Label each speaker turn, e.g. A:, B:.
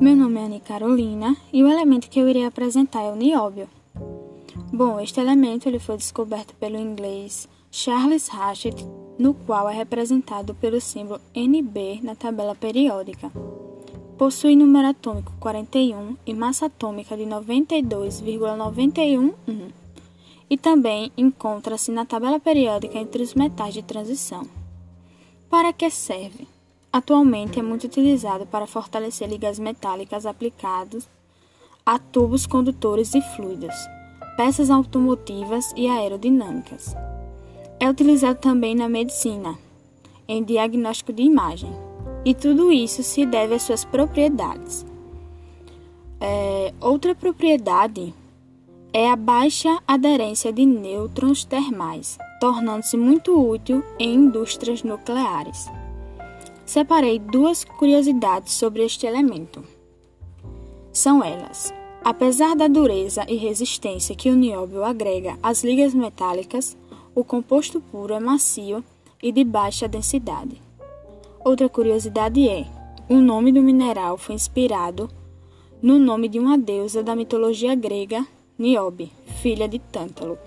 A: Meu nome é Ana Carolina e o elemento que eu irei apresentar é o nióbio. Bom, este elemento ele foi descoberto pelo inglês Charles Hatchett, no qual é representado pelo símbolo Nb na tabela periódica. Possui número atômico 41 e massa atômica de 92,911 e também encontra-se na tabela periódica entre os metais de transição. Para que serve? Atualmente é muito utilizado para fortalecer ligas metálicas aplicadas a tubos condutores e fluidos, peças automotivas e aerodinâmicas. É utilizado também na medicina, em diagnóstico de imagem, e tudo isso se deve às suas propriedades. É, outra propriedade é a baixa aderência de nêutrons termais, tornando-se muito útil em indústrias nucleares. Separei duas curiosidades sobre este elemento. São elas: apesar da dureza e resistência que o nióbio agrega às ligas metálicas, o composto puro é macio e de baixa densidade. Outra curiosidade é: o nome do mineral foi inspirado no nome de uma deusa da mitologia grega Niobe, filha de Tântalo.